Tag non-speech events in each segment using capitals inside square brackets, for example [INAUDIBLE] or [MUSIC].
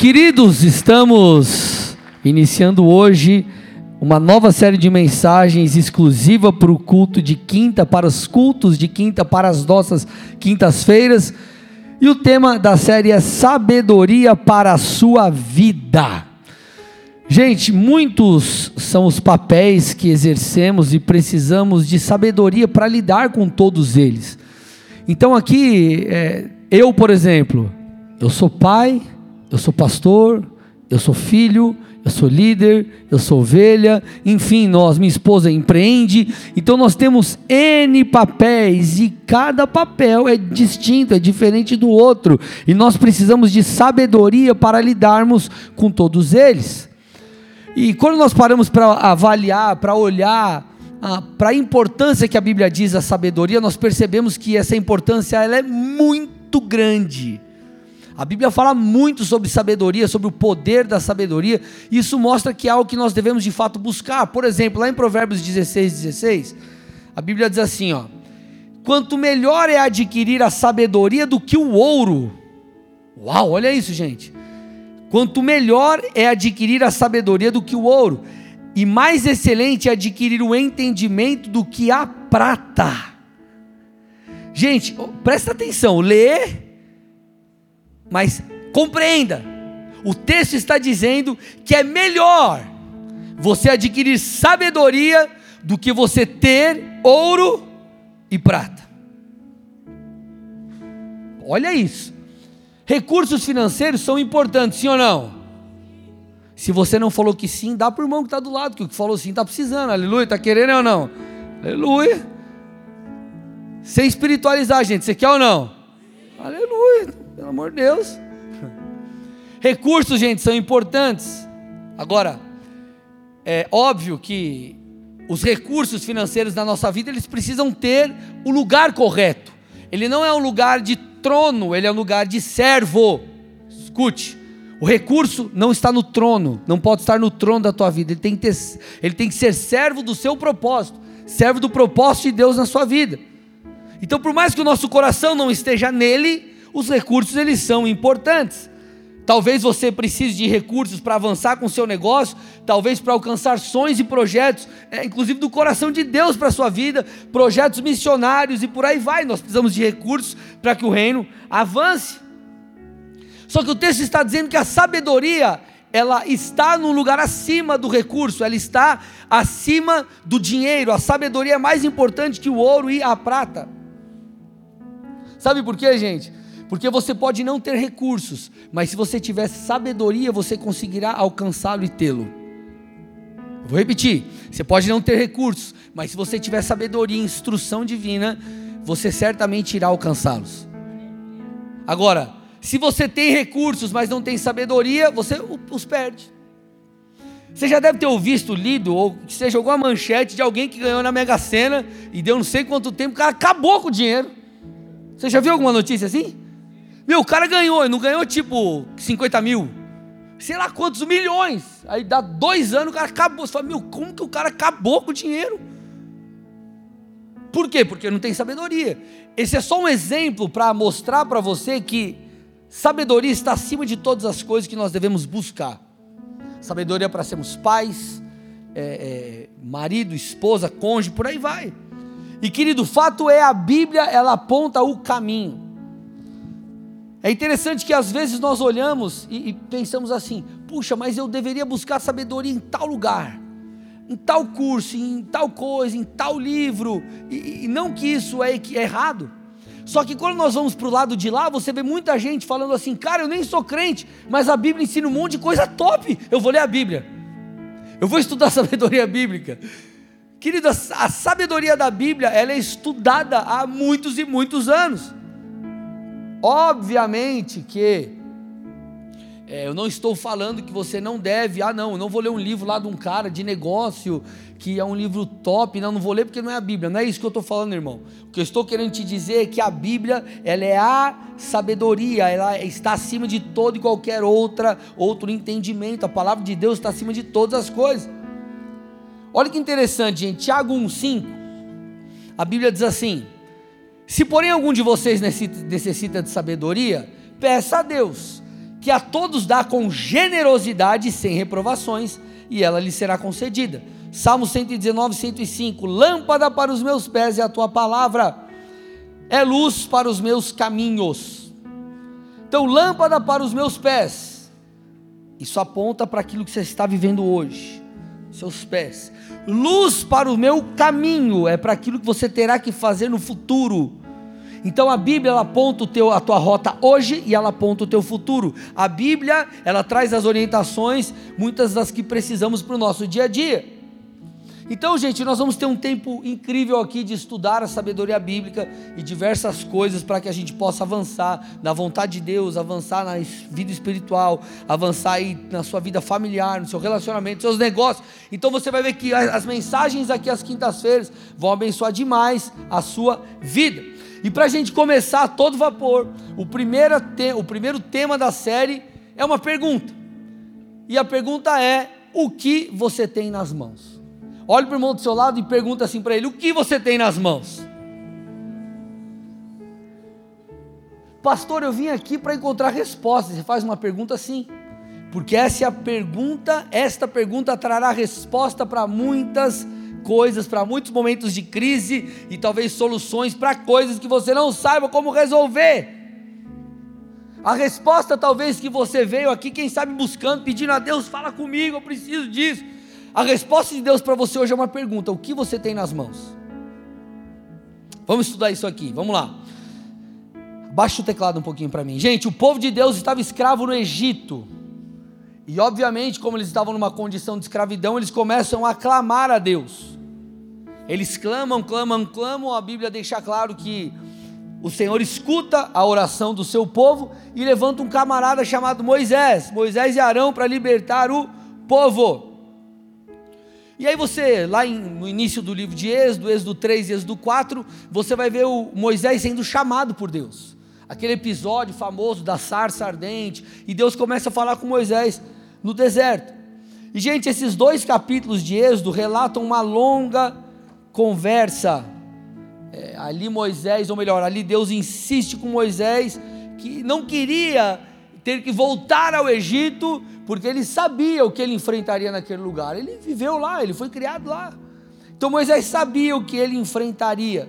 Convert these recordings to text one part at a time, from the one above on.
Queridos, estamos iniciando hoje uma nova série de mensagens exclusiva para o culto de quinta, para os cultos de quinta, para as nossas quintas-feiras. E o tema da série é Sabedoria para a sua vida. Gente, muitos são os papéis que exercemos e precisamos de sabedoria para lidar com todos eles. Então, aqui, é, eu, por exemplo, eu sou pai, eu sou pastor, eu sou filho, eu sou líder, eu sou ovelha, enfim, nós, minha esposa empreende, então nós temos N papéis e cada papel é distinto, é diferente do outro, e nós precisamos de sabedoria para lidarmos com todos eles. E quando nós paramos para avaliar, para olhar para a importância que a Bíblia diz a sabedoria, nós percebemos que essa importância ela é muito grande. A Bíblia fala muito sobre sabedoria, sobre o poder da sabedoria, e isso mostra que é algo que nós devemos de fato buscar. Por exemplo, lá em Provérbios 16, 16, a Bíblia diz assim: ó, quanto melhor é adquirir a sabedoria do que o ouro. Uau, olha isso, gente. Quanto melhor é adquirir a sabedoria do que o ouro, e mais excelente é adquirir o entendimento do que a prata. Gente, presta atenção, ler mas compreenda, o texto está dizendo que é melhor você adquirir sabedoria do que você ter ouro e prata. Olha isso. Recursos financeiros são importantes, sim ou não? Se você não falou que sim, dá para o irmão que está do lado, que o que falou sim está precisando, aleluia, está querendo ou não? Aleluia. Sem espiritualizar, gente, você quer ou não? Aleluia. Pelo amor de Deus. [LAUGHS] Recursos, gente, são importantes. Agora, é óbvio que os recursos financeiros da nossa vida, eles precisam ter o lugar correto. Ele não é um lugar de trono, ele é um lugar de servo. Escute, o recurso não está no trono, não pode estar no trono da tua vida. Ele tem que, ter, ele tem que ser servo do seu propósito, servo do propósito de Deus na sua vida. Então, por mais que o nosso coração não esteja nele, os recursos eles são importantes. Talvez você precise de recursos para avançar com o seu negócio, talvez para alcançar sonhos e projetos, é, inclusive do coração de Deus para a sua vida, projetos missionários e por aí vai. Nós precisamos de recursos para que o reino avance. Só que o texto está dizendo que a sabedoria, ela está num lugar acima do recurso, ela está acima do dinheiro. A sabedoria é mais importante que o ouro e a prata. Sabe por quê, gente? Porque você pode não ter recursos, mas se você tiver sabedoria, você conseguirá alcançá-lo e tê-lo. Vou repetir: você pode não ter recursos, mas se você tiver sabedoria e instrução divina, você certamente irá alcançá-los. Agora, se você tem recursos, mas não tem sabedoria, você os perde. Você já deve ter visto, lido, ou que você jogou a manchete de alguém que ganhou na Mega Sena e deu não sei quanto tempo, o cara acabou com o dinheiro. Você já viu alguma notícia assim? Meu, o cara ganhou, não ganhou tipo 50 mil, sei lá quantos milhões. Aí dá dois anos o cara acabou. Você fala, meu, como que o cara acabou com o dinheiro? Por quê? Porque não tem sabedoria. Esse é só um exemplo para mostrar para você que sabedoria está acima de todas as coisas que nós devemos buscar. Sabedoria para sermos pais, é, é, marido, esposa, cônjuge, por aí vai. E querido, o fato é a Bíblia, ela aponta o caminho. É interessante que às vezes nós olhamos e, e, pensamos assim: puxa, mas eu deveria buscar sabedoria em tal lugar, em tal curso, em tal coisa, em tal livro, e, e não que isso é, que é errado. Só que quando nós vamos para o lado de lá, você vê muita gente falando assim: cara, eu nem sou crente, mas a Bíblia ensina um monte de coisa top, eu vou ler a Bíblia, eu vou estudar a [LAUGHS] sabedoria bíblica. Querido, a sabedoria da Bíblia ela é estudada há muitos e muitos anos. Obviamente que é, eu não estou falando que você não deve, ah não, eu não vou ler um livro lá de um cara de negócio, que é um livro top, não, não vou ler porque não é a Bíblia, não é isso que eu estou falando, irmão. O que eu estou querendo te dizer é que a Bíblia, ela é a sabedoria, ela está acima de todo e qualquer outra, outro entendimento, a palavra de Deus está acima de todas as coisas. Olha que interessante, gente, Tiago 1,5, a Bíblia diz assim, se porém algum de vocês necessita de sabedoria, peça a Deus, que a todos dá com generosidade sem reprovações, e ela lhe será concedida. Salmo 119, 105: Lâmpada para os meus pés é a tua palavra, é luz para os meus caminhos. Então, lâmpada para os meus pés, isso aponta para aquilo que você está vivendo hoje, seus pés. Luz para o meu caminho, é para aquilo que você terá que fazer no futuro. Então a Bíblia ela aponta o teu, a tua rota hoje e ela aponta o teu futuro. A Bíblia ela traz as orientações, muitas das que precisamos para o nosso dia a dia. Então, gente, nós vamos ter um tempo incrível aqui de estudar a sabedoria bíblica e diversas coisas para que a gente possa avançar na vontade de Deus, avançar na vida espiritual, avançar aí na sua vida familiar, no seu relacionamento, nos seus negócios. Então você vai ver que as mensagens aqui às quintas-feiras vão abençoar demais a sua vida. E para a gente começar a todo vapor, o primeiro, o primeiro tema da série é uma pergunta. E a pergunta é: o que você tem nas mãos? Olhe para o irmão do seu lado e pergunta assim para ele: o que você tem nas mãos? Pastor, eu vim aqui para encontrar respostas. Você faz uma pergunta assim, porque essa é a pergunta, esta pergunta trará resposta para muitas coisas, para muitos momentos de crise e talvez soluções para coisas que você não saiba como resolver. A resposta talvez que você veio aqui, quem sabe buscando, pedindo a Deus, fala comigo, eu preciso disso. A resposta de Deus para você hoje é uma pergunta: o que você tem nas mãos? Vamos estudar isso aqui, vamos lá. Baixa o teclado um pouquinho para mim. Gente, o povo de Deus estava escravo no Egito. E obviamente, como eles estavam numa condição de escravidão, eles começam a clamar a Deus. Eles clamam, clamam, clamam. A Bíblia deixa claro que o Senhor escuta a oração do seu povo e levanta um camarada chamado Moisés, Moisés e Arão, para libertar o povo. E aí você, lá em, no início do livro de Êxodo, Êxodo 3 e Êxodo 4, você vai ver o Moisés sendo chamado por Deus. Aquele episódio famoso da sarça ardente, e Deus começa a falar com Moisés no deserto. E gente, esses dois capítulos de Êxodo relatam uma longa conversa. É, ali Moisés, ou melhor, ali Deus insiste com Moisés que não queria ter que voltar ao Egito, porque ele sabia o que ele enfrentaria naquele lugar. Ele viveu lá, ele foi criado lá. Então Moisés sabia o que ele enfrentaria.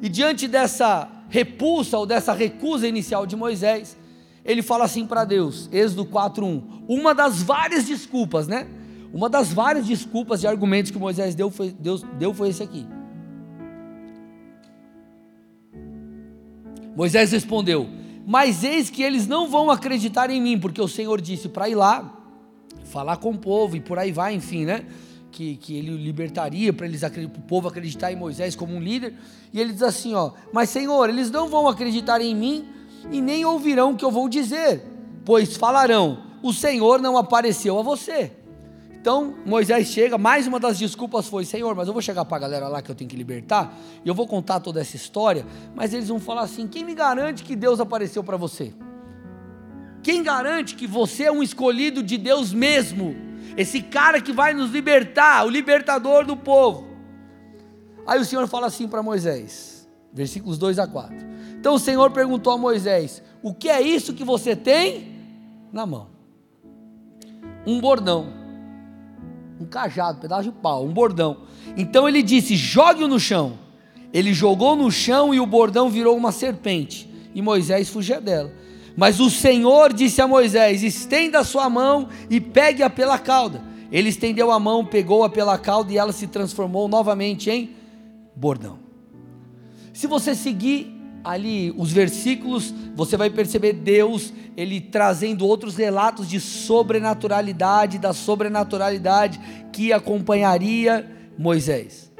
E diante dessa repulsa ou dessa recusa inicial de Moisés, ele fala assim para Deus, Êxodo 4:1. Uma das várias desculpas, né? Uma das várias desculpas e argumentos que Moisés deu foi, Deus deu foi esse aqui. Moisés respondeu: mas eis que eles não vão acreditar em mim, porque o Senhor disse para ir lá, falar com o povo e por aí vai, enfim, né? Que, que ele libertaria para eles o povo acreditar em Moisés como um líder. E ele diz assim: ó, mas Senhor, eles não vão acreditar em mim e nem ouvirão o que eu vou dizer, pois falarão: o Senhor não apareceu a você. Então Moisés chega, mais uma das desculpas foi: Senhor, mas eu vou chegar para a galera lá que eu tenho que libertar, e eu vou contar toda essa história, mas eles vão falar assim: quem me garante que Deus apareceu para você? Quem garante que você é um escolhido de Deus mesmo? Esse cara que vai nos libertar, o libertador do povo. Aí o Senhor fala assim para Moisés, versículos 2 a 4. Então o Senhor perguntou a Moisés: O que é isso que você tem na mão? Um bordão um cajado, um pedaço de pau, um bordão. Então ele disse: jogue-o no chão. Ele jogou no chão e o bordão virou uma serpente. E Moisés fugia dela. Mas o Senhor disse a Moisés: estenda a sua mão e pegue-a pela cauda. Ele estendeu a mão, pegou-a pela cauda e ela se transformou novamente em bordão. Se você seguir ali os versículos, você vai perceber Deus, ele trazendo outros relatos de sobrenaturalidade, da sobrenaturalidade que acompanharia Moisés.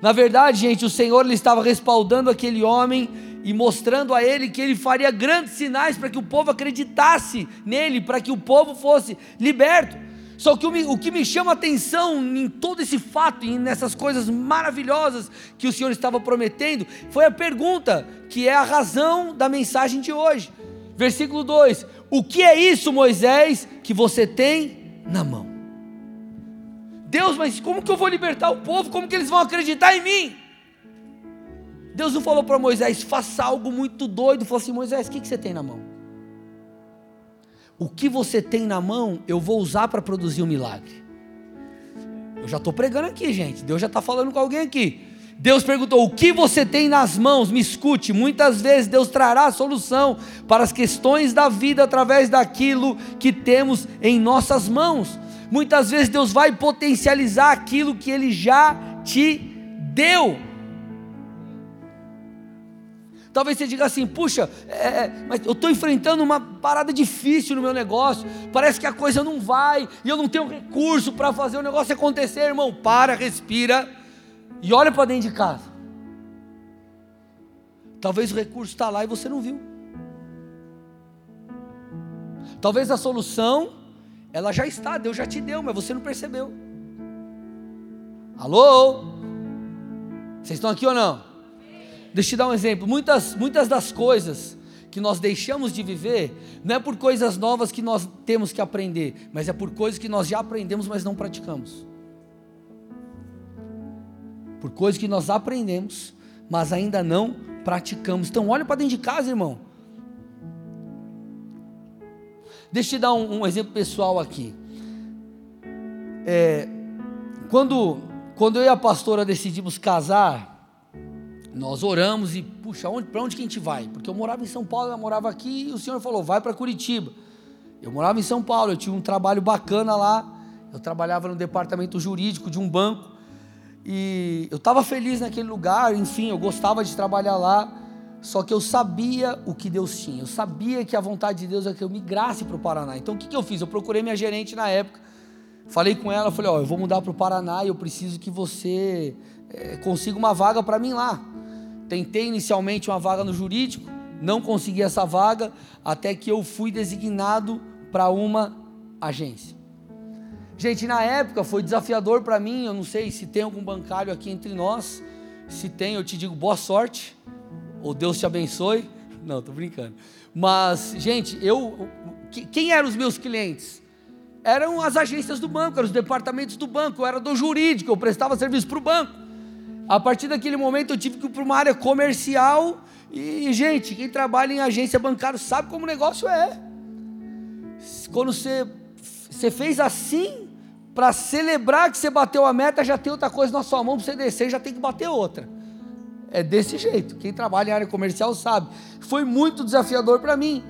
Na verdade, gente, o Senhor ele estava respaldando aquele homem e mostrando a ele que ele faria grandes sinais para que o povo acreditasse nele, para que o povo fosse liberto. Só que o, que me chama atenção em todo esse fato e nessas coisas maravilhosas que o Senhor estava prometendo foi a pergunta, que é a razão da mensagem de hoje. Versículo 2: O que é isso, Moisés, que você tem na mão? Deus, mas como que eu vou libertar o povo? Como que eles vão acreditar em mim? Deus não falou para Moisés, faça algo muito doido. Falou assim: Moisés, o que, que você tem na mão? O que você tem na mão, eu vou usar para produzir um milagre. Eu já estou pregando aqui, gente. Deus já está falando com alguém aqui. Deus perguntou: O que você tem nas mãos? Me escute. Muitas vezes Deus trará solução para as questões da vida através daquilo que temos em nossas mãos. Muitas vezes Deus vai potencializar aquilo que Ele já te deu. Talvez você diga assim: puxa, é, é mas eu estou enfrentando uma parada difícil no meu negócio, parece que a coisa não vai, e eu não tenho recurso para fazer o negócio acontecer, irmão. Para, respira e olha para dentro de casa. Talvez o recurso está lá e você não viu. Talvez a solução, ela já está, Deus já te deu, mas você não percebeu. Alô? Vocês estão aqui ou não? Deixa eu te dar um exemplo. Muitas, muitas das coisas que nós deixamos de viver, não é por coisas novas que nós temos que aprender, mas é por coisas que nós já aprendemos, mas não praticamos. Por coisas que nós aprendemos, mas ainda não praticamos. Então, olha para dentro de casa, irmão. Deixa eu te dar um, um exemplo pessoal aqui. É, quando, quando eu e a pastora decidimos casar, nós oramos e, puxa, para onde que a gente vai? Porque eu morava em São Paulo, ela morava aqui e o Senhor falou, vai para Curitiba. Eu morava em São Paulo, eu tinha um trabalho bacana lá, eu trabalhava no departamento jurídico de um banco e eu estava feliz naquele lugar, enfim, eu gostava de trabalhar lá, só que eu sabia o que Deus tinha, eu sabia que a vontade de Deus é que eu migrasse para o Paraná. Então o que, que eu fiz? Eu procurei minha gerente na época, falei com ela, falei: Ó, eu vou mudar para o Paraná e eu preciso que você é, consiga uma vaga para mim lá. Tentei inicialmente uma vaga no jurídico, não consegui essa vaga, até que eu fui designado para uma agência. Gente, na época foi desafiador para mim, eu não sei se tem algum bancário aqui entre nós. Se tem, eu te digo boa sorte, ou Deus te abençoe. [LAUGHS] Não, estou brincando. Mas, gente, eu. Quem eram os meus clientes? Eram as agências do banco, eram os departamentos do banco, eu era do jurídico, eu prestava serviço para o banco. A partir daquele momento eu tive que ir para uma área comercial e, gente, quem trabalha em agência bancária sabe como o negócio é. Quando você, você fez assim, para celebrar que você bateu a meta, já tem outra coisa na sua mão para você descer, já tem que bater outra. É desse jeito. Quem trabalha em área comercial sabe. Foi muito desafiador para mim.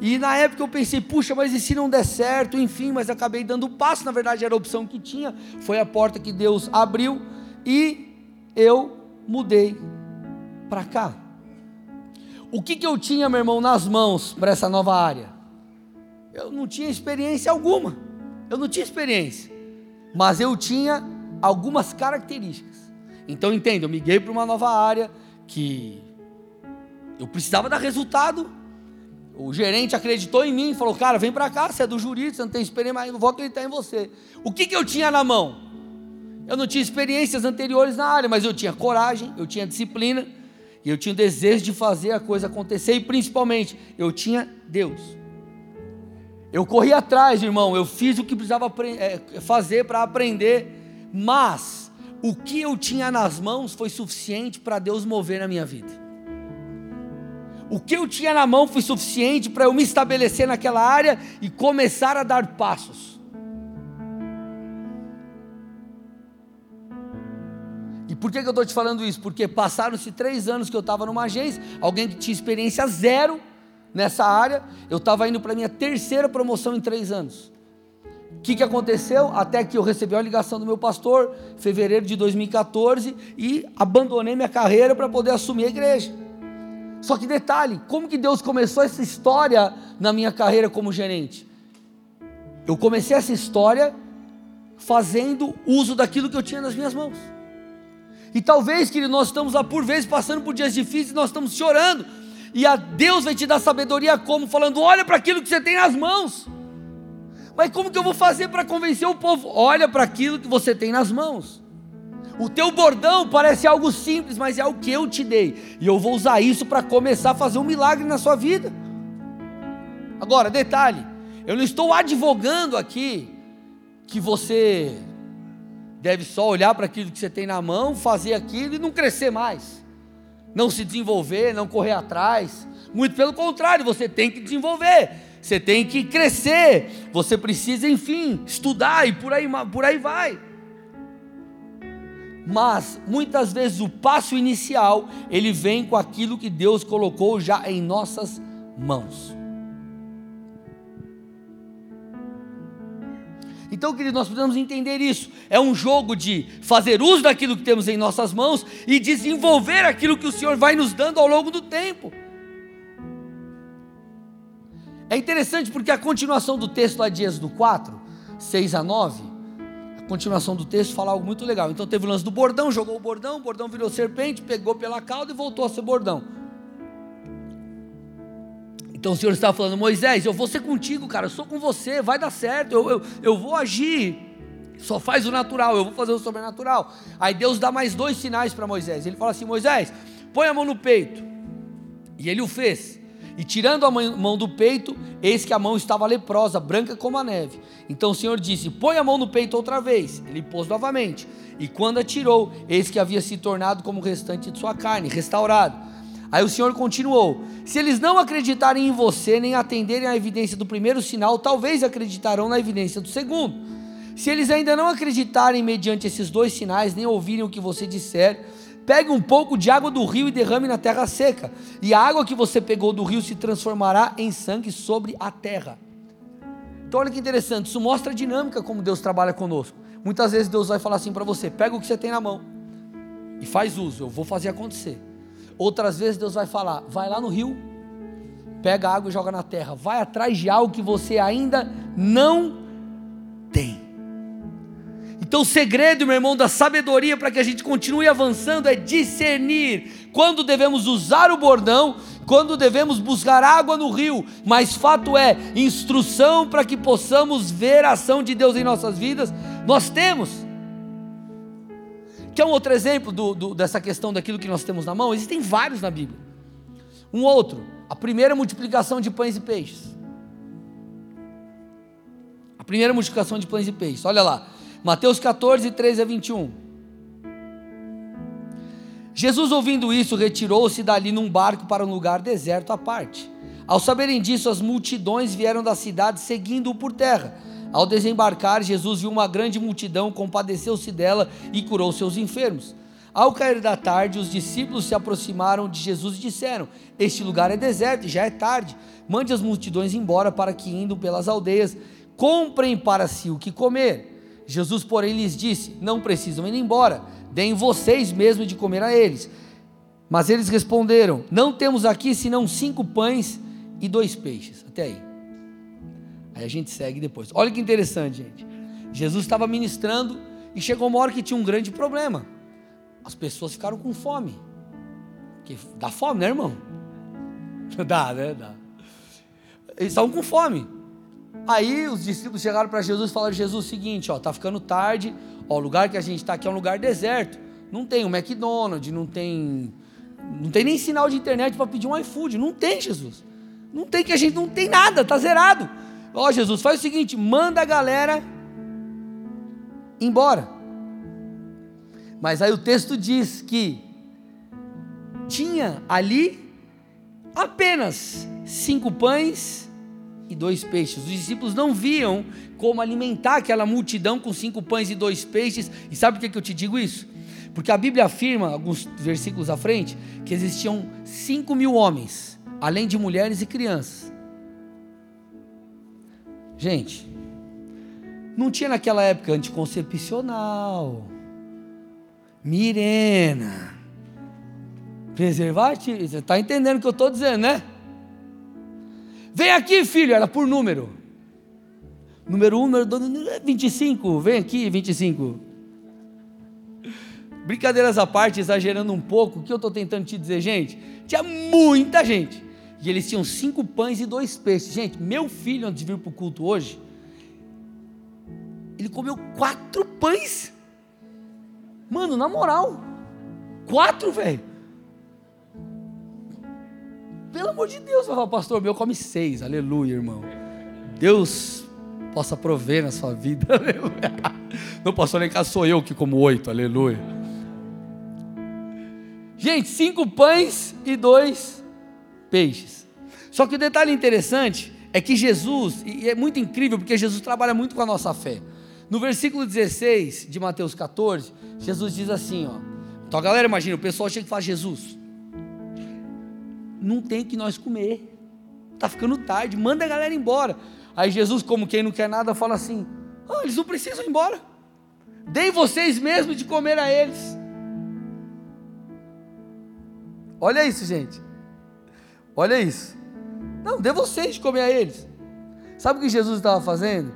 E na época eu pensei, puxa, mas e se não der certo? Enfim, mas acabei dando o passo. Na verdade, era a opção que tinha. Foi a porta que Deus abriu. E eu mudei para cá. O que, que eu tinha, meu irmão, nas mãos para essa nova área? Eu não tinha experiência alguma. Eu não tinha experiência. Mas eu tinha algumas características. Então entenda, eu miguei para uma nova área que eu precisava dar resultado. O gerente acreditou em mim, falou: Cara, vem para cá, você é do jurídico, você não tem experiência, mas eu vou acreditar em você. O que, que eu tinha na mão? Eu não tinha experiências anteriores na área, mas eu tinha coragem, eu tinha disciplina, e eu tinha o desejo de fazer a coisa acontecer, e principalmente, eu tinha Deus. Eu corri atrás, irmão, eu fiz o que precisava é, fazer para aprender, mas o que eu tinha nas mãos foi suficiente para Deus mover na minha vida. O que eu tinha na mão foi suficiente para eu me estabelecer naquela área e começar a dar passos. Por que, que eu estou te falando isso? Porque passaram-se três anos que eu estava numa agência, alguém que tinha experiência zero nessa área, eu estava indo para a minha terceira promoção em três anos. O que, que aconteceu? Até que eu recebi a ligação do meu pastor, fevereiro de 2014, e abandonei minha carreira para poder assumir a igreja. Só que detalhe, como que Deus começou essa história na minha carreira como gerente? Eu comecei essa história fazendo uso daquilo que eu tinha nas minhas mãos. E talvez, querido, nós estamos lá por vezes passando por dias difíceis, nós estamos chorando. E a Deus vai te dar sabedoria como? Falando, olha para aquilo que você tem nas mãos. Mas como que eu vou fazer para convencer o povo? Olha para aquilo que você tem nas mãos. O teu bordão parece algo simples, mas é o que eu te dei. E eu vou usar isso para começar a fazer um milagre na sua vida. Agora, detalhe, eu não estou advogando aqui que você deve só olhar para aquilo que você tem na mão, fazer aquilo e não crescer mais, não se desenvolver, não correr atrás. Muito pelo contrário, você tem que desenvolver. você tem que crescer, você precisa, enfim, estudar e por aí, por aí vai. Mas muitas vezes o passo inicial, ele vem com aquilo que Deus colocou já em nossas mãos. Então, querido, nós precisamos entender isso. É um jogo de fazer uso daquilo que temos em nossas mãos e desenvolver aquilo que o Senhor vai nos dando ao longo do tempo. É interessante porque a continuação do texto lá de Êxodo 4, 6 a 9, a continuação do texto fala algo muito legal. Então teve o lance do bordão, jogou o bordão, o bordão virou serpente, pegou pela cauda e voltou a ser bordão. Então o Senhor estava falando, Moisés, eu vou ser contigo, cara, eu sou com você, vai dar certo, eu, eu, eu vou agir. Só faz o natural, eu vou fazer o sobrenatural. Aí Deus dá mais dois sinais para Moisés. Ele fala assim: Moisés, põe a mão no peito. E ele o fez. E tirando a mão do peito, eis que a mão estava leprosa, branca como a neve. Então o Senhor disse: Põe a mão no peito outra vez. Ele pôs novamente. E quando a tirou, eis que havia se tornado como o restante de sua carne, restaurado. Aí o Senhor continuou: Se eles não acreditarem em você, nem atenderem à evidência do primeiro sinal, talvez acreditarão na evidência do segundo. Se eles ainda não acreditarem mediante esses dois sinais, nem ouvirem o que você disser, pegue um pouco de água do rio e derrame na terra seca, e a água que você pegou do rio se transformará em sangue sobre a terra. Então, olha que interessante, isso mostra a dinâmica como Deus trabalha conosco. Muitas vezes Deus vai falar assim para você: pega o que você tem na mão e faz uso, eu vou fazer acontecer. Outras vezes Deus vai falar: vai lá no rio, pega água e joga na terra. Vai atrás de algo que você ainda não tem. Então, o segredo, meu irmão, da sabedoria para que a gente continue avançando é discernir quando devemos usar o bordão, quando devemos buscar água no rio. Mas fato é, instrução para que possamos ver a ação de Deus em nossas vidas, nós temos. Quer um outro exemplo do, do, dessa questão daquilo que nós temos na mão? Existem vários na Bíblia. Um outro, a primeira multiplicação de pães e peixes. A primeira multiplicação de pães e peixes, olha lá, Mateus 14, 13 a 21. Jesus, ouvindo isso, retirou-se dali num barco para um lugar deserto à parte. Ao saberem disso, as multidões vieram da cidade seguindo-o por terra ao desembarcar, Jesus viu uma grande multidão, compadeceu-se dela e curou seus enfermos. Ao cair da tarde, os discípulos se aproximaram de Jesus e disseram: Este lugar é deserto já é tarde. Mande as multidões embora para que, indo pelas aldeias, comprem para si o que comer. Jesus, porém, lhes disse: Não precisam ir embora, deem vocês mesmos de comer a eles. Mas eles responderam: Não temos aqui senão cinco pães e dois peixes. Até aí. Aí a gente segue depois. Olha que interessante, gente. Jesus estava ministrando e chegou uma hora que tinha um grande problema. As pessoas ficaram com fome. Porque dá fome, né, irmão? [LAUGHS] Dá, né? Dá. Eles estavam com fome. Aí os discípulos chegaram para Jesus e falaram: Jesus, seguinte, ó, tá ficando tarde. Ó, o lugar que a gente está aqui é um lugar deserto. Não tem um McDonald's, não tem, não tem nem sinal de internet para pedir um iFood. Não tem, Jesus. Não tem que a gente não tem nada, tá zerado. Ó oh, Jesus, faz o seguinte: manda a galera embora. Mas aí o texto diz que tinha ali apenas cinco pães e dois peixes. Os discípulos não viam como alimentar aquela multidão com cinco pães e dois peixes. E sabe por que eu te digo isso? Porque a Bíblia afirma, alguns versículos à frente, que existiam cinco mil homens, além de mulheres e crianças. Gente, não tinha naquela época anticoncepcional, Mirena, preservativo. Você está entendendo o que eu estou dizendo, né? Vem aqui, filho, era por número. Número 1, um, número 2, 25. Vem aqui, 25. Brincadeiras à parte, exagerando um pouco, o que eu estou tentando te dizer, gente? Tinha muita gente. E eles tinham cinco pães e dois peixes. Gente, meu filho, antes de vir para o culto hoje, ele comeu quatro pães. Mano, na moral, quatro, velho. Pelo amor de Deus, eu falo, pastor, meu come seis, aleluia, irmão. Deus possa prover na sua vida, [LAUGHS] aleluia. Não, pastor, nem cá sou eu que como oito, aleluia. Gente, cinco pães e dois peixes. Só que o detalhe interessante é que Jesus, e é muito incrível porque Jesus trabalha muito com a nossa fé. No versículo 16 de Mateus 14, Jesus diz assim, ó. Então a galera imagina, o pessoal chega e fala, Jesus, não tem que nós comer. Está ficando tarde, manda a galera embora. Aí Jesus, como quem não quer nada, fala assim: oh, eles não precisam ir embora. Deem vocês mesmos de comer a eles. Olha isso, gente. Olha isso. Não, dê vocês de comer a eles. Sabe o que Jesus estava fazendo?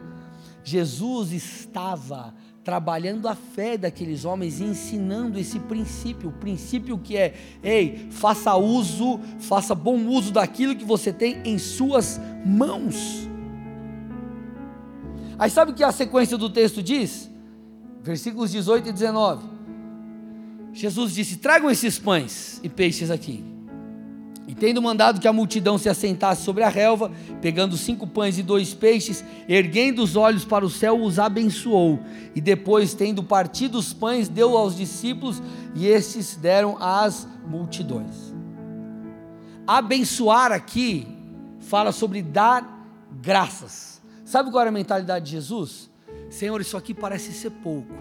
Jesus estava trabalhando a fé daqueles homens e ensinando esse princípio, o princípio que é, ei, faça uso, faça bom uso daquilo que você tem em suas mãos. Aí sabe o que a sequência do texto diz? Versículos 18 e 19. Jesus disse: Tragam esses pães e peixes aqui. E tendo mandado que a multidão se assentasse sobre a relva, pegando cinco pães e dois peixes, erguendo os olhos para o céu, os abençoou. E depois, tendo partido os pães, deu aos discípulos, e estes deram às multidões. Abençoar aqui fala sobre dar graças. Sabe qual era a mentalidade de Jesus? Senhor, isso aqui parece ser pouco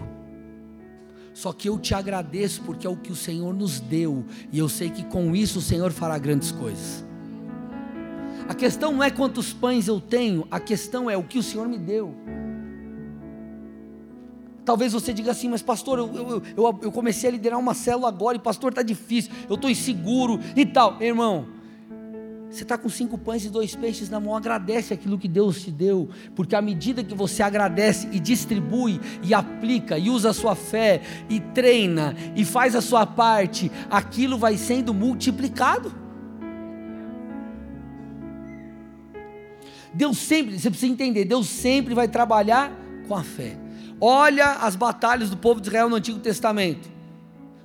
só que eu te agradeço porque é o que o Senhor nos deu, e eu sei que com isso o Senhor fará grandes coisas. A questão não é quantos pães eu tenho, a questão é o que o Senhor me deu. Talvez você diga assim, mas pastor, eu, eu, eu, eu comecei a liderar uma célula agora, e pastor, está difícil, eu estou inseguro e tal. Irmão, você está com cinco pães e dois peixes na mão, agradece aquilo que Deus te deu, porque à medida que você agradece e distribui, e aplica, e usa a sua fé, e treina, e faz a sua parte, aquilo vai sendo multiplicado. Deus sempre, você precisa entender, Deus sempre vai trabalhar com a fé. Olha as batalhas do povo de Israel no Antigo Testamento.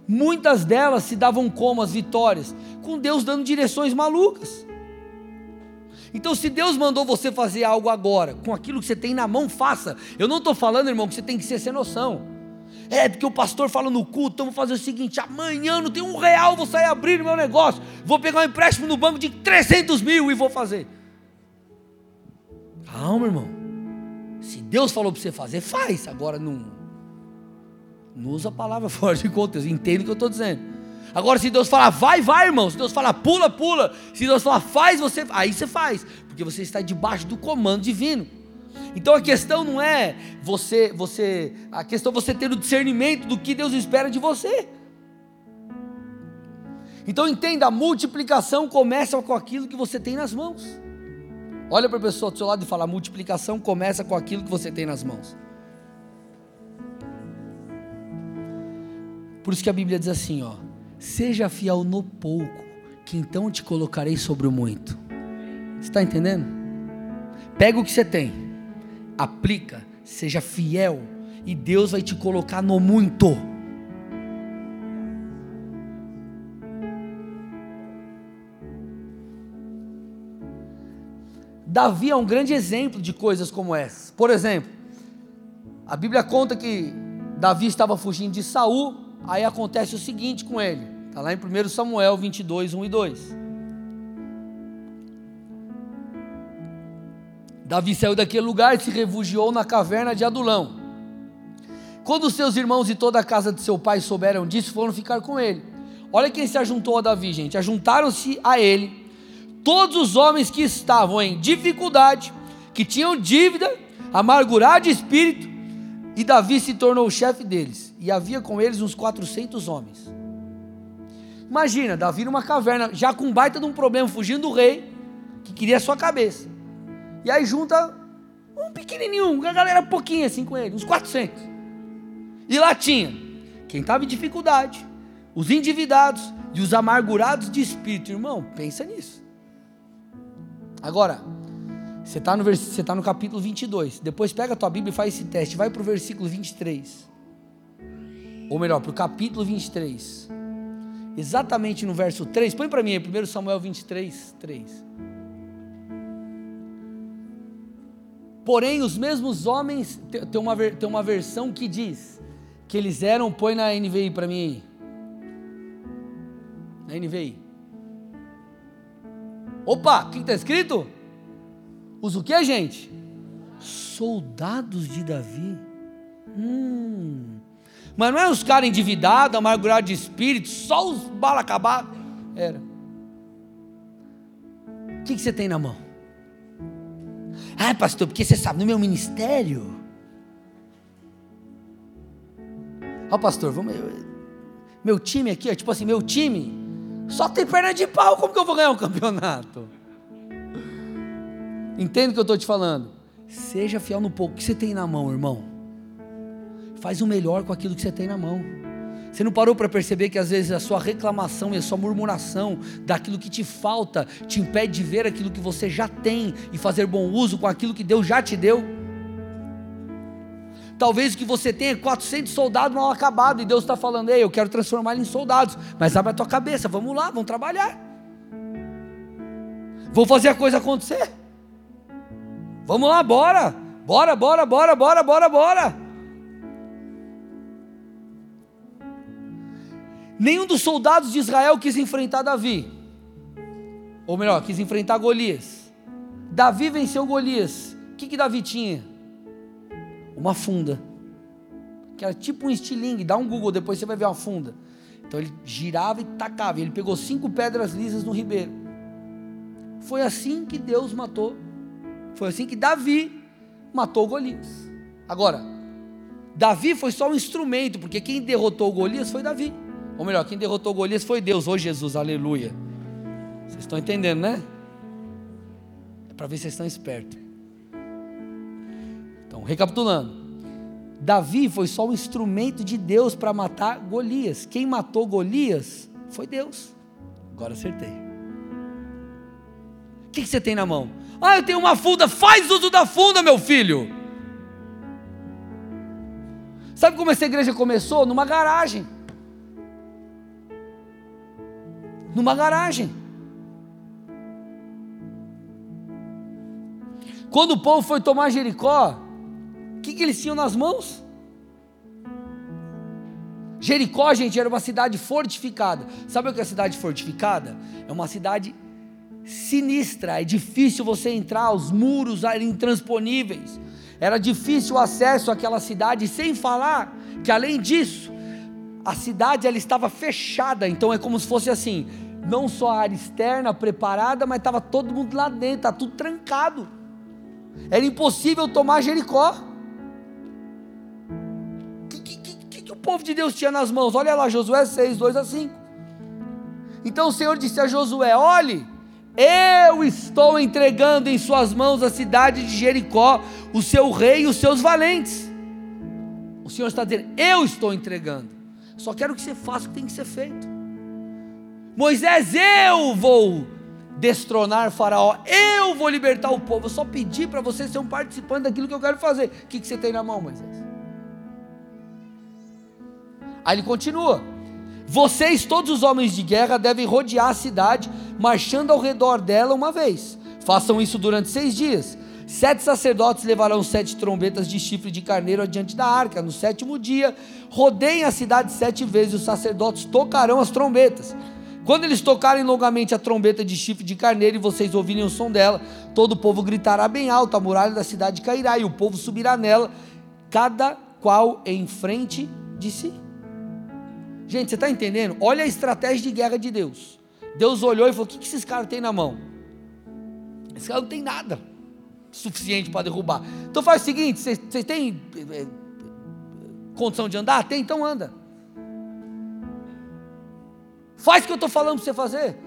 Muitas delas se davam como as vitórias, com Deus dando direções malucas. Então, se Deus mandou você fazer algo agora, com aquilo que você tem na mão, faça. Eu não estou falando, irmão, que você tem que ser sem noção. É, porque o pastor fala no culto, então vou fazer o seguinte: amanhã não tem um real, vou sair abrir meu negócio, vou pegar um empréstimo no banco de 300 mil e vou fazer. Calma, irmão. Se Deus falou para você fazer, faz. Agora não, não usa a palavra [LAUGHS] fora de conta, entende o que eu estou dizendo. Agora, se Deus falar, vai, vai, irmão. Se Deus falar, pula, pula. Se Deus falar, faz, você. Aí você faz. Porque você está debaixo do comando divino. Então a questão não é você, você, a questão é você ter o discernimento do que Deus espera de você. Então entenda, a multiplicação começa com aquilo que você tem nas mãos. Olha para a pessoa do seu lado e fala: a multiplicação começa com aquilo que você tem nas mãos. Por isso que a Bíblia diz assim, ó: Seja fiel no pouco, que então te colocarei sobre o muito. Está entendendo? Pega o que você tem, aplica, seja fiel, e Deus vai te colocar no muito. Davi é um grande exemplo de coisas como essas. Por exemplo, a Bíblia conta que Davi estava fugindo de Saul Aí acontece o seguinte com ele, está lá em 1 Samuel 22, 1 e 2. Davi saiu daquele lugar e se refugiou na caverna de Adulão. Quando seus irmãos e toda a casa de seu pai souberam disso, foram ficar com ele. Olha quem se ajuntou a Davi, gente. Ajuntaram-se a ele todos os homens que estavam em dificuldade, que tinham dívida, amargurado de espírito, e Davi se tornou o chefe deles e havia com eles uns 400 homens. Imagina, Davi numa caverna, já com baita de um problema, fugindo do rei, que queria a sua cabeça. E aí junta um pequenininho, uma galera pouquinha assim com ele, uns 400. E lá tinha quem estava em dificuldade, os endividados e os amargurados de espírito. Irmão, pensa nisso. Agora, você está no, você tá no capítulo 22. Depois pega a tua Bíblia e faz esse teste. Vai para o versículo 23 ou melhor, para o capítulo 23, exatamente no verso 3, põe para mim aí, 1 Samuel 23, 3. Porém, os mesmos homens, tem uma, tem uma versão que diz que eles eram, põe na NVI para mim aí. Na NVI. Opa, o que está escrito? Os o que, gente? Soldados de Davi. Hum. Mas não é os caras endividados, amargurados de espírito, só os bala acabados. Era. O que, que você tem na mão? Ah, pastor, porque você sabe, no meu ministério. Ó, oh, pastor, vamos. Meu time aqui, tipo assim, meu time só tem perna de pau, como que eu vou ganhar um campeonato? Entende o que eu estou te falando? Seja fiel no pouco que você tem na mão, irmão. Faz o melhor com aquilo que você tem na mão. Você não parou para perceber que às vezes a sua reclamação e a sua murmuração daquilo que te falta te impede de ver aquilo que você já tem e fazer bom uso com aquilo que Deus já te deu? Talvez o que você tenha 400 soldados mal acabados e Deus está falando: Ei, eu quero transformar ele em soldados, mas abre a tua cabeça, vamos lá, vamos trabalhar. Vou fazer a coisa acontecer. Vamos lá, bora, bora, bora, bora, bora, bora, bora. Nenhum dos soldados de Israel quis enfrentar Davi, ou melhor, quis enfrentar Golias. Davi venceu Golias. O que, que Davi tinha? uma funda, que era tipo um estilingue, dá um Google, depois você vai ver uma funda. Então ele girava e tacava, ele pegou cinco pedras lisas no ribeiro. Foi assim que Deus matou, foi assim que Davi matou Golias. Agora, Davi foi só um instrumento, porque quem derrotou Golias foi Davi. Ou melhor, quem derrotou Golias foi Deus, ô Jesus, aleluia. Vocês estão entendendo, né? É para ver se vocês estão espertos. Então, recapitulando. Davi foi só um instrumento de Deus para matar Golias. Quem matou Golias foi Deus. Agora acertei. O que, que você tem na mão? Ah, eu tenho uma funda. Faz uso da funda, meu filho. Sabe como essa igreja começou? Numa garagem. Numa garagem. Quando o povo foi tomar Jericó, o que, que eles tinham nas mãos? Jericó, gente, era uma cidade fortificada. Sabe o que é cidade fortificada? É uma cidade sinistra, é difícil você entrar, os muros eram intransponíveis. Era difícil o acesso àquela cidade, sem falar que além disso, a cidade ela estava fechada, então é como se fosse assim, não só a área externa preparada, mas estava todo mundo lá dentro, está tudo trancado. Era impossível tomar Jericó. povo de Deus tinha nas mãos? Olha lá, Josué 6, 2 a 5. Então o Senhor disse a Josué: Olhe, eu estou entregando em suas mãos a cidade de Jericó, o seu rei e os seus valentes. O Senhor está dizendo: Eu estou entregando. Só quero que você faça o que tem que ser feito. Moisés, eu vou destronar Faraó, eu vou libertar o povo. Eu só pedi para você ser um participante daquilo que eu quero fazer. O que, que você tem na mão, Moisés? Aí ele continua: Vocês, todos os homens de guerra, devem rodear a cidade, marchando ao redor dela uma vez. Façam isso durante seis dias. Sete sacerdotes levarão sete trombetas de chifre de carneiro adiante da arca. No sétimo dia, rodeiem a cidade sete vezes. Os sacerdotes tocarão as trombetas. Quando eles tocarem longamente a trombeta de chifre de carneiro e vocês ouvirem o som dela, todo o povo gritará bem alto, a muralha da cidade cairá e o povo subirá nela, cada qual em frente de si. Gente, você está entendendo? Olha a estratégia de guerra de Deus. Deus olhou e falou: o que, esses caras têm na mão? Esses caras não tem nada suficiente para derrubar. Então faz o seguinte: vocês têm é, condição de andar? Tem, então anda. Faz o que eu estou falando para você fazer.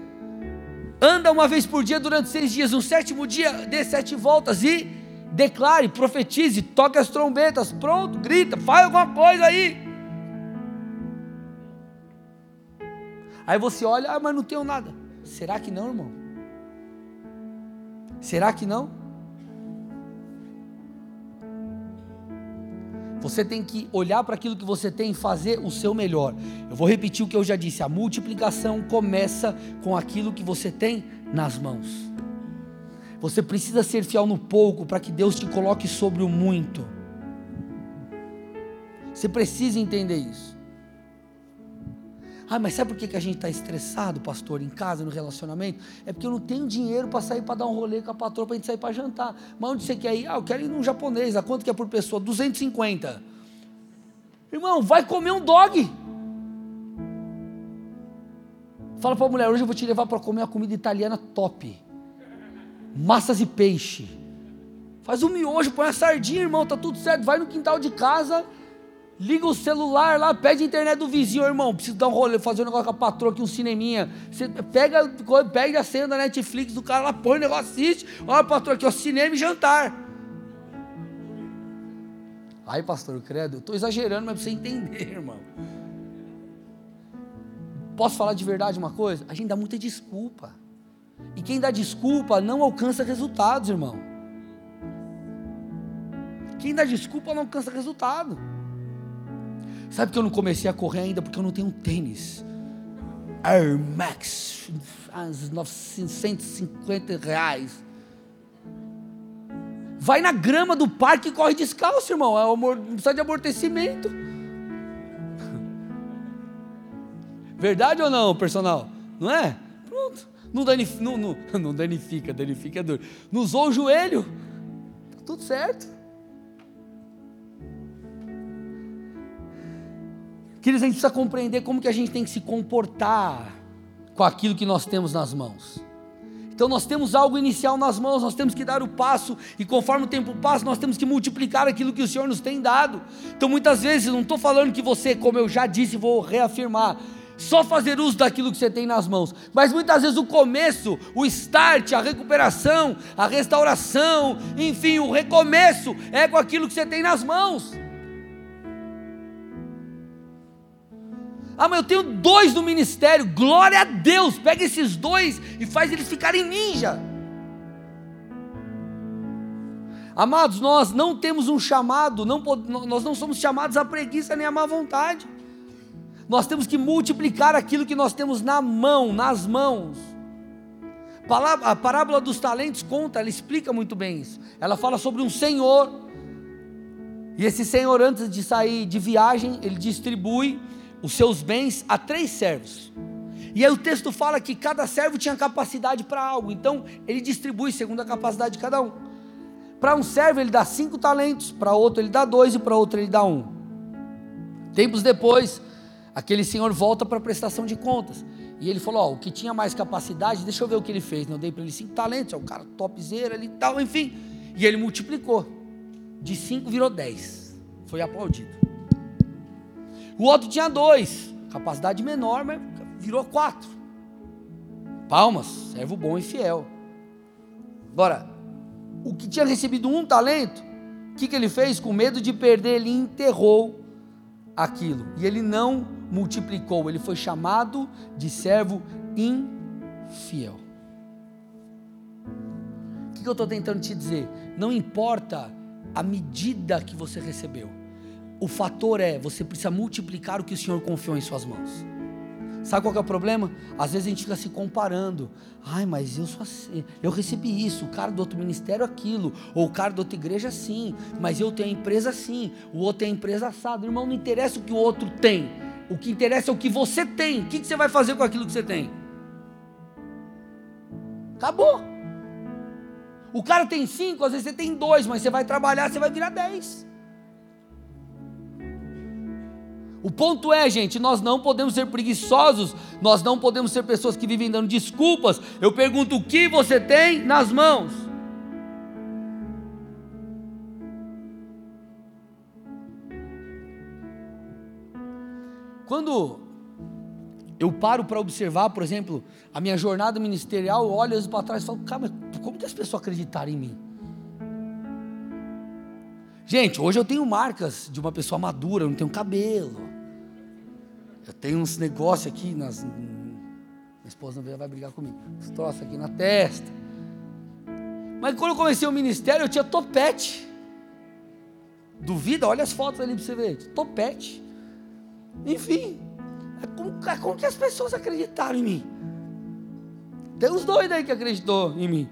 Anda uma vez por dia durante seis dias. No sétimo dia, dê sete voltas e declare, profetize, toque as trombetas. Pronto, grita, faz alguma coisa aí. Aí você olha, ah, mas não tenho nada. Será que não, irmão? Será que não? Você tem que olhar para aquilo que você tem e fazer o seu melhor. Eu vou repetir o que eu já disse: a multiplicação começa com aquilo que você tem nas mãos. Você precisa ser fiel no pouco para que Deus te coloque sobre o muito. Você precisa entender isso. Ah, mas sabe por que, que a gente está estressado, pastor, em casa, no relacionamento? É porque eu não tenho dinheiro para sair para dar um rolê com a patroa para a gente sair para jantar. Mas onde você quer ir? Ah, eu quero ir num japonês. A quanto que é por pessoa? 250. Irmão, vai comer um dog. Fala para a mulher, hoje eu vou te levar para comer uma comida italiana top. Massas e peixe. Faz um miojo, põe a sardinha, irmão, tá tudo certo. Vai no quintal de casa Liga o celular lá, pede a internet do vizinho, irmão. Preciso dar um rolê, fazer um negócio com a patroa aqui, um cineminha. Você pega, pega a senha da Netflix do cara lá, põe o negócio, assiste. Olha, patroa, aqui, ó, cinema e jantar. Aí, pastor, credo, eu estou exagerando, mas para você entender, [LAUGHS] irmão. Posso falar de verdade uma coisa? A gente dá muita desculpa. E quem dá desculpa não alcança resultados, irmão. Quem dá desculpa não alcança resultado. Sabe que eu não comecei a correr ainda porque eu não tenho tênis. Air Max, 950 reais. Vai na grama do parque e corre descalço, irmão. É amor, precisa de amortecimento. [LAUGHS] Verdade ou não, personal? Não é? Pronto. Não, danifica, não, não, [LAUGHS] não danifica, danifica é duro. Não usou o joelho. Tá tudo certo. Queridos, a gente precisa compreender como que a gente tem que se comportar com aquilo que nós temos nas mãos. Então nós temos algo inicial nas mãos, nós temos que dar o passo, e conforme o tempo passa, nós temos que multiplicar aquilo que o Senhor nos tem dado. Então muitas vezes, não estou falando que você, como eu já disse, vou reafirmar, só fazer uso daquilo que você tem nas mãos, mas muitas vezes o começo, o start, a recuperação, a restauração, enfim, o recomeço é com aquilo que você tem nas mãos. Ah, mas eu tenho dois no ministério. Glória a Deus. Pega esses dois e faz eles ficarem ninja. Amados, nós não temos um chamado, não, nós não somos chamados a preguiça nem a má vontade. Nós temos que multiplicar aquilo que nós temos na mão, nas mãos. A parábola dos talentos conta, ela explica muito bem isso. Ela fala sobre um senhor, e esse senhor, antes de sair de viagem, ele distribui os seus bens a três servos. E aí o texto fala que cada servo tinha capacidade para algo, então ele distribui segundo a capacidade de cada um. Para um servo ele dá cinco talentos, para outro ele dá dois e para outro ele dá um. Tempos depois, aquele senhor volta para a prestação de contas. E ele falou: Ó, o que tinha mais capacidade, deixa eu ver o que ele fez. Eu dei para ele cinco talentos, é um cara topzera ali e tal, enfim. E ele multiplicou. De cinco virou dez. Foi aplaudido. O outro tinha dois, capacidade menor, mas virou quatro. Palmas, servo bom e fiel. Agora, o que tinha recebido um talento, o que, que ele fez? Com medo de perder, ele enterrou aquilo. E ele não multiplicou, ele foi chamado de servo infiel. O que, que eu estou tentando te dizer? Não importa a medida que você recebeu o fator é, você precisa multiplicar o que o Senhor confiou em suas mãos. Sabe qual é o problema? Às vezes a gente fica se comparando. Ai, mas eu sou assim, eu recebi isso, o cara do outro ministério aquilo, ou o cara da outra igreja assim, mas eu tenho a empresa assim, o outro tem a empresa assado. Irmão, não interessa o que o outro tem. O que interessa é o que você tem. O que você vai fazer com aquilo que você tem? Acabou. O cara tem cinco, às vezes você tem dois, mas você vai trabalhar, você vai virar dez. O ponto é, gente, nós não podemos ser preguiçosos, nós não podemos ser pessoas que vivem dando desculpas. Eu pergunto: o que você tem nas mãos? Quando eu paro para observar, por exemplo, a minha jornada ministerial, eu olho para trás e falo, cara, mas como que as pessoas acreditaram em mim? Gente, hoje eu tenho marcas de uma pessoa madura, eu não tenho cabelo. Eu tenho uns negócios aqui nas. Minha esposa não vai brigar comigo. Uns troços aqui na testa. Mas quando eu comecei o ministério, eu tinha topete. Duvida? Olha as fotos ali para você ver. Topete. Enfim. É como, é como que as pessoas acreditaram em mim? Tem uns doidos aí que acreditou em mim.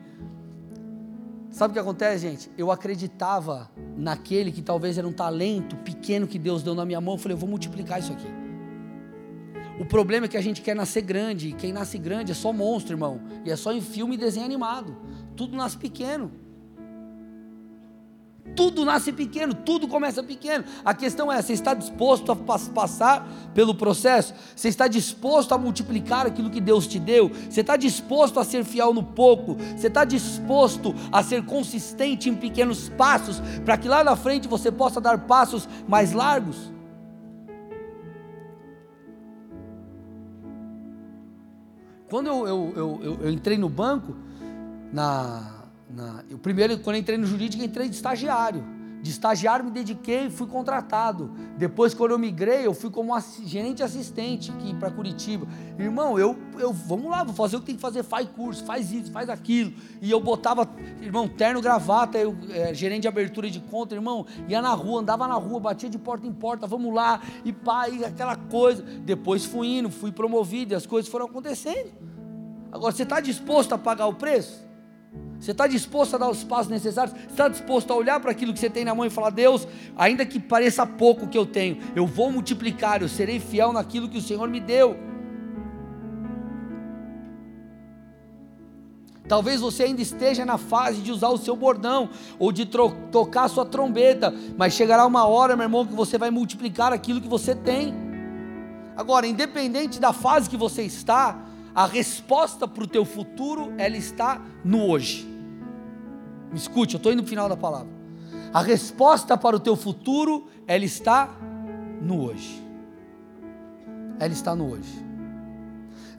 Sabe o que acontece, gente? Eu acreditava naquele que talvez era um talento pequeno que Deus deu na minha mão. Eu falei, eu vou multiplicar isso aqui. O problema é que a gente quer nascer grande, e quem nasce grande é só monstro, irmão. E é só em filme e desenho animado. Tudo nasce pequeno. Tudo nasce pequeno, tudo começa pequeno. A questão é: você está disposto a passar pelo processo? Você está disposto a multiplicar aquilo que Deus te deu? Você está disposto a ser fiel no pouco? Você está disposto a ser consistente em pequenos passos, para que lá na frente você possa dar passos mais largos? Quando eu, eu, eu, eu entrei no banco, na na, eu primeiro, quando entrei no jurídico, entrei de estagiário. De estagiário me dediquei e fui contratado. Depois, quando eu migrei, eu fui como gerente assistente aqui para Curitiba. Irmão, eu, eu, vamos lá, vou fazer o que tem que fazer, faz curso, faz isso, faz aquilo. E eu botava, irmão, terno, gravata, eu, é, gerente de abertura de conta, irmão, ia na rua, andava na rua, batia de porta em porta, vamos lá, e pá, e aquela coisa. Depois fui indo, fui promovido e as coisas foram acontecendo. Agora, você está disposto a pagar o preço? Você está disposto a dar os passos necessários? Você está disposto a olhar para aquilo que você tem na mão e falar: Deus, ainda que pareça pouco que eu tenho, eu vou multiplicar, eu serei fiel naquilo que o Senhor me deu. Talvez você ainda esteja na fase de usar o seu bordão ou de tocar a sua trombeta, mas chegará uma hora, meu irmão, que você vai multiplicar aquilo que você tem. Agora, independente da fase que você está, a resposta para o teu futuro, ela está no hoje. Me escute, eu estou indo no final da palavra. A resposta para o teu futuro, ela está no hoje. Ela está no hoje.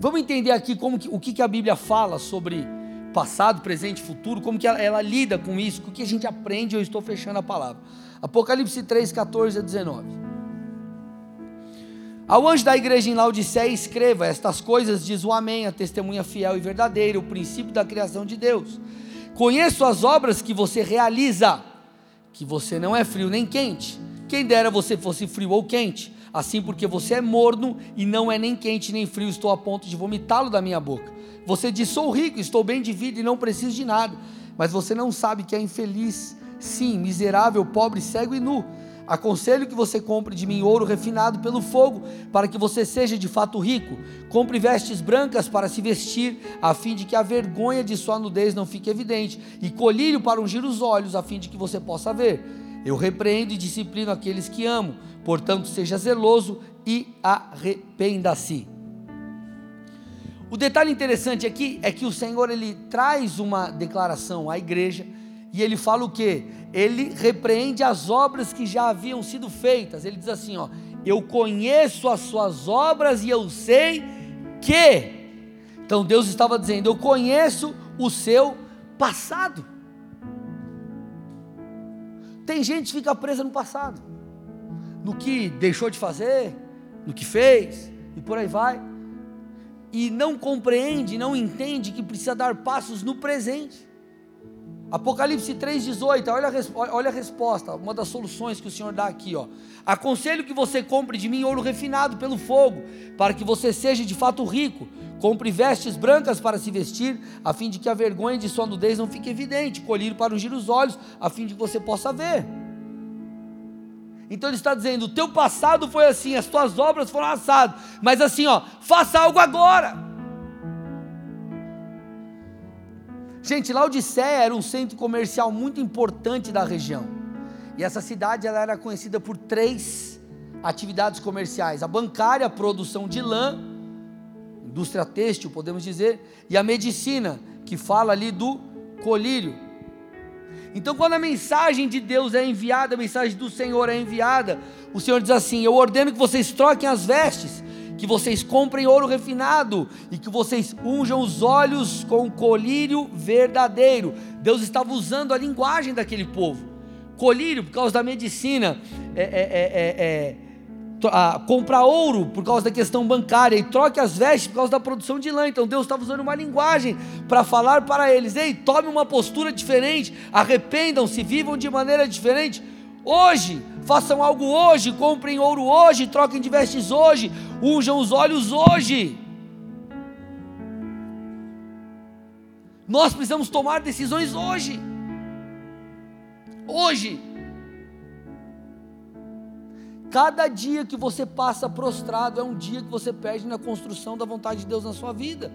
Vamos entender aqui como que, o que, que a Bíblia fala sobre passado, presente futuro, como que ela, ela, lida com isso, o que a gente aprende, eu estou fechando a palavra. Apocalipse 3, 14 a 19. Ao anjo da igreja em Laodiceia, escreva: Estas coisas diz o Amém, a testemunha fiel e verdadeira, o princípio da criação de Deus. Conheço as obras que você realiza, que você não é frio nem quente. Quem dera você fosse frio ou quente. Assim, porque você é morno e não é nem quente nem frio, estou a ponto de vomitá-lo da minha boca. Você diz: Sou rico, estou bem de vida e não preciso de nada. Mas você não sabe que é infeliz, sim, miserável, pobre, cego e nu. Aconselho que você compre de mim ouro refinado pelo fogo, para que você seja de fato rico. Compre vestes brancas para se vestir, a fim de que a vergonha de sua nudez não fique evidente, e colírio para ungir os olhos, a fim de que você possa ver. Eu repreendo e disciplino aqueles que amo, portanto, seja zeloso e arrependa-se. O detalhe interessante aqui é que o Senhor ele traz uma declaração à igreja e ele fala o que? Ele repreende as obras que já haviam sido feitas. Ele diz assim: ó, eu conheço as suas obras e eu sei que. Então Deus estava dizendo: eu conheço o seu passado. Tem gente que fica presa no passado, no que deixou de fazer, no que fez, e por aí vai, e não compreende, não entende que precisa dar passos no presente. Apocalipse 3,18, olha, a, olha a resposta, uma das soluções que o Senhor dá aqui. Ó. Aconselho que você compre de mim ouro refinado pelo fogo, para que você seja de fato rico. Compre vestes brancas para se vestir, a fim de que a vergonha de sua nudez não fique evidente. Colírio para ungir os olhos, a fim de que você possa ver. Então ele está dizendo: o teu passado foi assim, as tuas obras foram assadas, mas assim, ó, faça algo agora. Gente, Laodiceia era um centro comercial muito importante da região. E essa cidade ela era conhecida por três atividades comerciais: a bancária, a produção de lã, indústria têxtil, podemos dizer, e a medicina, que fala ali do colírio. Então, quando a mensagem de Deus é enviada, a mensagem do Senhor é enviada, o Senhor diz assim: Eu ordeno que vocês troquem as vestes que vocês comprem ouro refinado e que vocês unjam os olhos com colírio verdadeiro. Deus estava usando a linguagem daquele povo. Colírio, por causa da medicina, é, é, é, comprar ouro por causa da questão bancária e troque as vestes por causa da produção de lã. Então Deus estava usando uma linguagem para falar para eles: ei, tome uma postura diferente, arrependam-se, vivam de maneira diferente. Hoje, façam algo hoje, comprem ouro hoje, troquem de vestes hoje, unjam os olhos hoje. Nós precisamos tomar decisões hoje. Hoje. Cada dia que você passa prostrado é um dia que você perde na construção da vontade de Deus na sua vida.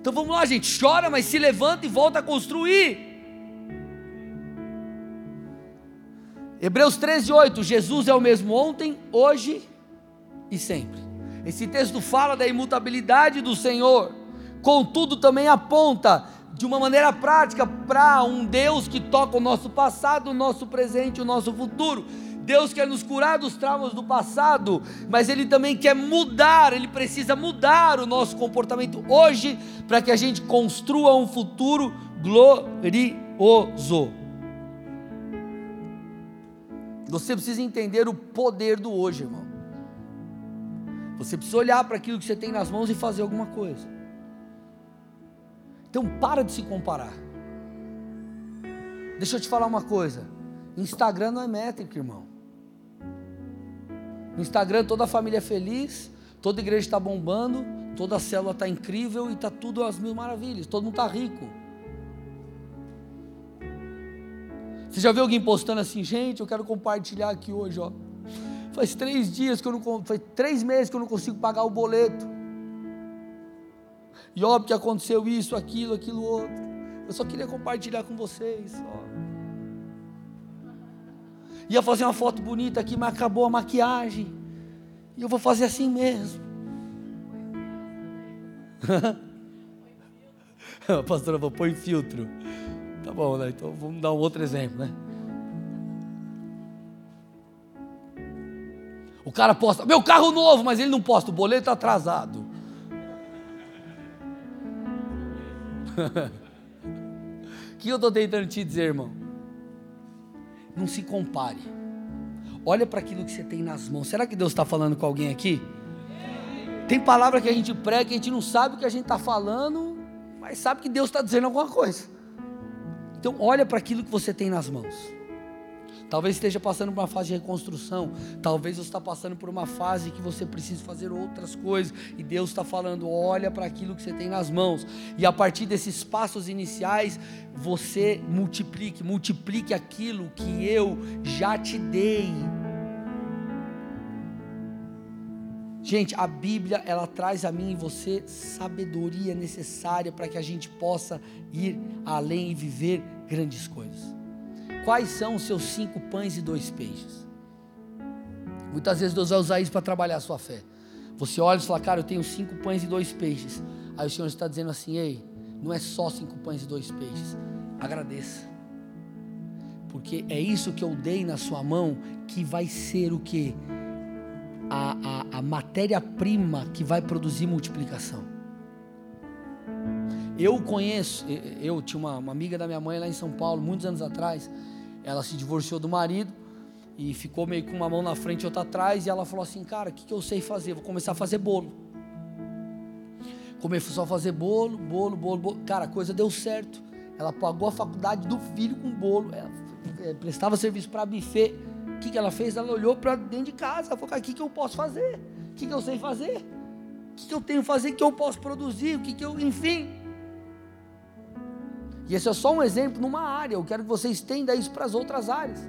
Então vamos lá, gente, chora, mas se levanta e volta a construir. Hebreus 13, 8: Jesus é o mesmo ontem, hoje e sempre. Esse texto fala da imutabilidade do Senhor, contudo, também aponta de uma maneira prática para um Deus que toca o nosso passado, o nosso presente, o nosso futuro. Deus quer nos curar dos traumas do passado, mas Ele também quer mudar, Ele precisa mudar o nosso comportamento hoje, para que a gente construa um futuro glorioso. Você precisa entender o poder do hoje, irmão. Você precisa olhar para aquilo que você tem nas mãos e fazer alguma coisa. Então para de se comparar. Deixa eu te falar uma coisa. Instagram não é métrica, irmão. No Instagram toda a família é feliz, toda igreja está bombando, toda a célula está incrível e está tudo às mil maravilhas, todo mundo está rico. Você já viu alguém postando assim, gente, eu quero compartilhar aqui hoje, ó. Faz três dias que eu não faz três meses que eu não consigo pagar o boleto. E óbvio que aconteceu isso, aquilo, aquilo outro. Eu só queria compartilhar com vocês. Ó. Ia fazer uma foto bonita aqui, mas acabou a maquiagem. E eu vou fazer assim mesmo. [LAUGHS] Pastora, vou pôr filtro. Tá bom, né? Então vamos dar um outro exemplo, né? O cara posta, meu carro novo, mas ele não posta, o boleto está atrasado. O [LAUGHS] que eu estou tentando te dizer, irmão? Não se compare. Olha para aquilo que você tem nas mãos. Será que Deus está falando com alguém aqui? Tem palavra que a gente prega que a gente não sabe o que a gente está falando, mas sabe que Deus está dizendo alguma coisa. Então, olha para aquilo que você tem nas mãos. Talvez esteja passando por uma fase de reconstrução. Talvez você está passando por uma fase que você precisa fazer outras coisas. E Deus está falando: olha para aquilo que você tem nas mãos. E a partir desses passos iniciais, você multiplique, multiplique aquilo que eu já te dei. Gente, a Bíblia ela traz a mim e você sabedoria necessária para que a gente possa ir além e viver grandes coisas. Quais são os seus cinco pães e dois peixes? Muitas vezes Deus vai usar isso para trabalhar a sua fé. Você olha e fala, cara, eu tenho cinco pães e dois peixes. Aí o Senhor está dizendo assim: ei, não é só cinco pães e dois peixes. Agradeça. Porque é isso que eu dei na sua mão que vai ser o que? a, a, a matéria-prima que vai produzir multiplicação. Eu conheço, eu tinha uma, uma amiga da minha mãe lá em São Paulo, muitos anos atrás, ela se divorciou do marido e ficou meio com uma mão na frente e outra atrás, e ela falou assim: Cara, o que, que eu sei fazer? Vou começar a fazer bolo. Começou a fazer bolo, bolo, bolo, bolo. Cara, a coisa deu certo. Ela pagou a faculdade do filho com bolo. Ela eh, prestava serviço para buffet que, que ela fez? Ela olhou para dentro de casa, falou, o que, que eu posso fazer? O que, que eu sei fazer? O que, que eu tenho que fazer? O que eu posso produzir? O que, que eu, enfim. E esse é só um exemplo numa área, eu quero que você estenda isso para as outras áreas.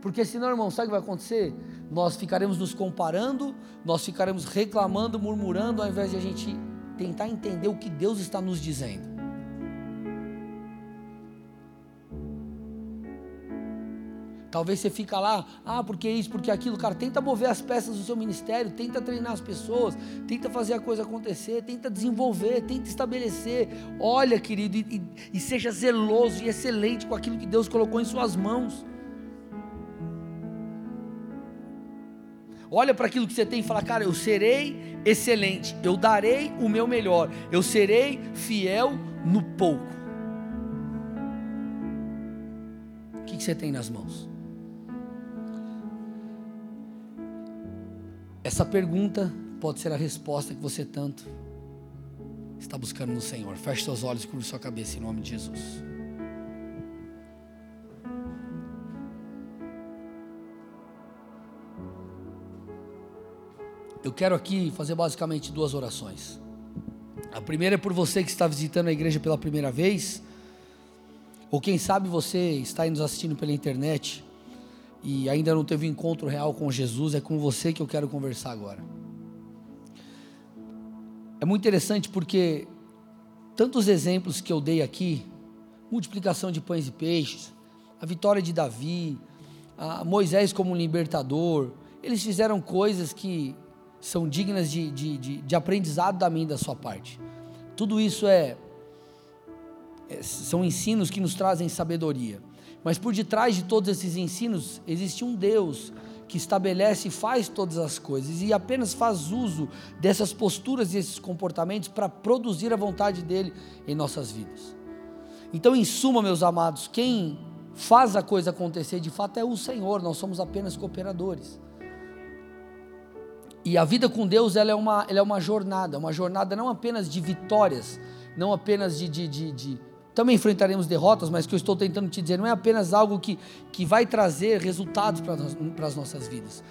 Porque senão, irmão, sabe o que vai acontecer? Nós ficaremos nos comparando, nós ficaremos reclamando, murmurando, ao invés de a gente tentar entender o que Deus está nos dizendo. Talvez você fica lá, ah, porque isso, porque aquilo, cara, tenta mover as peças do seu ministério, tenta treinar as pessoas, tenta fazer a coisa acontecer, tenta desenvolver, tenta estabelecer. Olha, querido, e, e, e seja zeloso e excelente com aquilo que Deus colocou em suas mãos. Olha para aquilo que você tem e fala, cara, eu serei excelente, eu darei o meu melhor, eu serei fiel no pouco. O que, que você tem nas mãos? Essa pergunta pode ser a resposta que você tanto está buscando no Senhor. Feche seus olhos e cubra sua cabeça em nome de Jesus. Eu quero aqui fazer basicamente duas orações. A primeira é por você que está visitando a igreja pela primeira vez, ou quem sabe você está nos assistindo pela internet e ainda não teve um encontro real com Jesus, é com você que eu quero conversar agora. É muito interessante porque tantos exemplos que eu dei aqui, multiplicação de pães e peixes, a vitória de Davi, Moisés como libertador, eles fizeram coisas que são dignas de, de, de, de aprendizado da e da sua parte. Tudo isso é, é, são ensinos que nos trazem sabedoria. Mas por detrás de todos esses ensinos existe um Deus que estabelece e faz todas as coisas e apenas faz uso dessas posturas e esses comportamentos para produzir a vontade dele em nossas vidas. Então, em suma, meus amados, quem faz a coisa acontecer de fato é o Senhor, nós somos apenas cooperadores. E a vida com Deus ela é, uma, ela é uma jornada, uma jornada não apenas de vitórias, não apenas de, de, de, de também enfrentaremos derrotas, mas o que eu estou tentando te dizer não é apenas algo que, que vai trazer resultados para, as nossas vidas.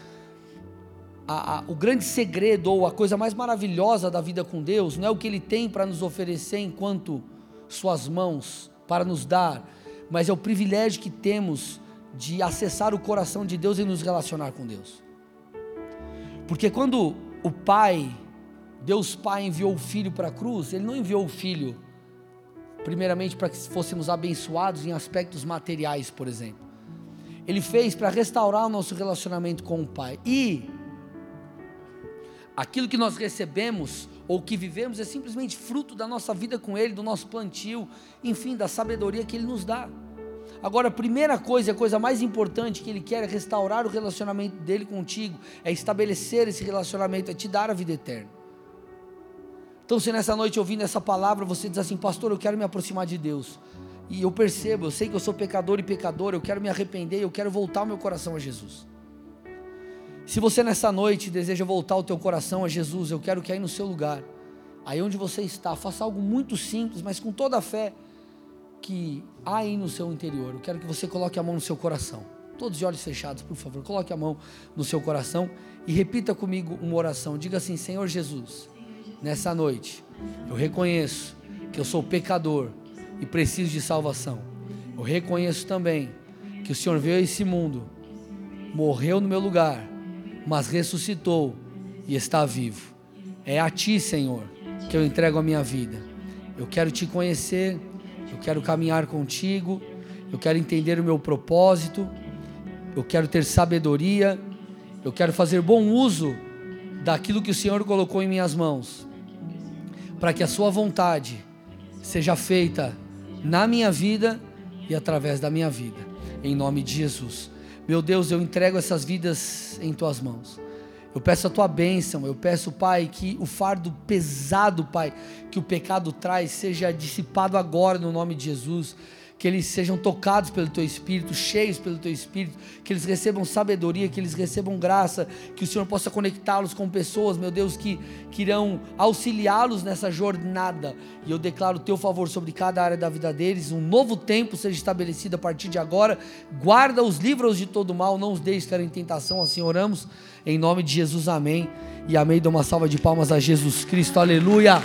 A, a, o grande segredo ou a coisa mais maravilhosa da vida com Deus não é o que Ele tem para nos oferecer enquanto Suas mãos para nos dar, mas é o privilégio que temos de acessar o coração de Deus e nos relacionar com Deus. Porque quando o Pai, Deus Pai enviou o Filho para a cruz, Ele não enviou o Filho, primeiramente para que fôssemos abençoados em aspectos materiais, por exemplo. Ele fez para restaurar o nosso relacionamento com o Pai. E aquilo que nós recebemos ou que vivemos é simplesmente fruto da nossa vida com Ele, do nosso plantio, enfim, da sabedoria que Ele nos dá. Agora, a primeira coisa, a coisa mais importante que Ele quer é restaurar o relacionamento dele contigo, é estabelecer esse relacionamento, é te dar a vida eterna. Então, se nessa noite ouvindo essa palavra, você diz assim, pastor, eu quero me aproximar de Deus, e eu percebo, eu sei que eu sou pecador e pecador, eu quero me arrepender, eu quero voltar o meu coração a Jesus. Se você nessa noite deseja voltar o teu coração a Jesus, eu quero que aí no seu lugar, aí onde você está, faça algo muito simples, mas com toda a fé que há aí no seu interior. Eu quero que você coloque a mão no seu coração. Todos de olhos fechados, por favor, coloque a mão no seu coração e repita comigo uma oração. Diga assim: Senhor Jesus, nessa noite eu reconheço que eu sou pecador e preciso de salvação. Eu reconheço também que o Senhor veio a esse mundo, morreu no meu lugar, mas ressuscitou e está vivo. É a Ti, Senhor, que eu entrego a minha vida. Eu quero te conhecer eu quero caminhar contigo, eu quero entender o meu propósito, eu quero ter sabedoria, eu quero fazer bom uso daquilo que o Senhor colocou em minhas mãos, para que a Sua vontade seja feita na minha vida e através da minha vida, em nome de Jesus. Meu Deus, eu entrego essas vidas em Tuas mãos. Eu peço a tua bênção, eu peço, Pai, que o fardo pesado, Pai, que o pecado traz, seja dissipado agora no nome de Jesus que eles sejam tocados pelo teu espírito, cheios pelo teu espírito, que eles recebam sabedoria, que eles recebam graça, que o Senhor possa conectá-los com pessoas, meu Deus, que, que irão auxiliá-los nessa jornada. E eu declaro o teu favor sobre cada área da vida deles, um novo tempo seja estabelecido a partir de agora. Guarda-os, livra-os de todo mal, não os deixes cair em tentação, assim oramos, em nome de Jesus, amém. E amém. Dou uma salva de palmas a Jesus Cristo, aleluia.